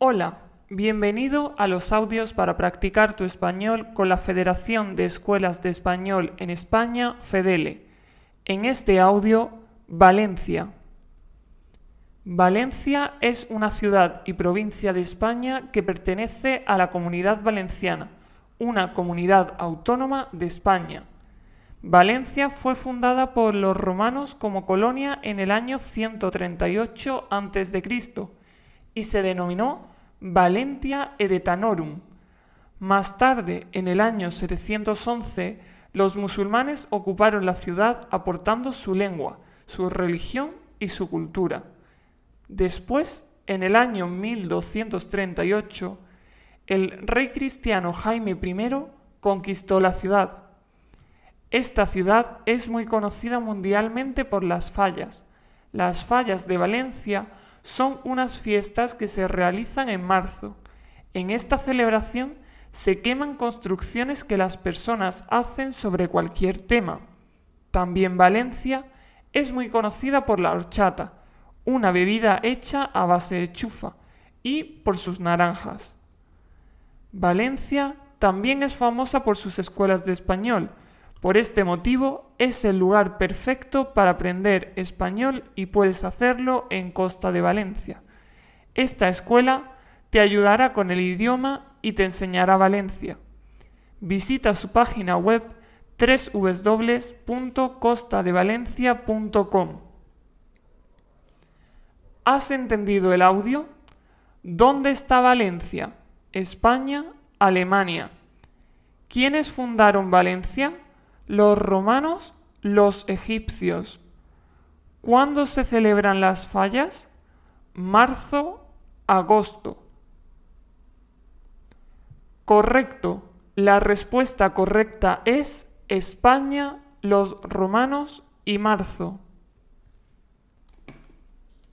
Hola, bienvenido a los audios para practicar tu español con la Federación de Escuelas de Español en España, FEDELE. En este audio, Valencia. Valencia es una ciudad y provincia de España que pertenece a la Comunidad Valenciana, una comunidad autónoma de España. Valencia fue fundada por los romanos como colonia en el año 138 a.C. y se denominó Valentia Edetanorum. Más tarde, en el año 711, los musulmanes ocuparon la ciudad aportando su lengua, su religión y su cultura. Después, en el año 1238, el rey cristiano Jaime I conquistó la ciudad esta ciudad es muy conocida mundialmente por las fallas. Las fallas de Valencia son unas fiestas que se realizan en marzo. En esta celebración se queman construcciones que las personas hacen sobre cualquier tema. También Valencia es muy conocida por la horchata, una bebida hecha a base de chufa, y por sus naranjas. Valencia también es famosa por sus escuelas de español, por este motivo es el lugar perfecto para aprender español y puedes hacerlo en Costa de Valencia. Esta escuela te ayudará con el idioma y te enseñará Valencia. Visita su página web www.costadevalencia.com. ¿Has entendido el audio? ¿Dónde está Valencia? España, Alemania. ¿Quiénes fundaron Valencia? Los romanos, los egipcios. ¿Cuándo se celebran las fallas? Marzo, agosto. Correcto. La respuesta correcta es España, los romanos y marzo.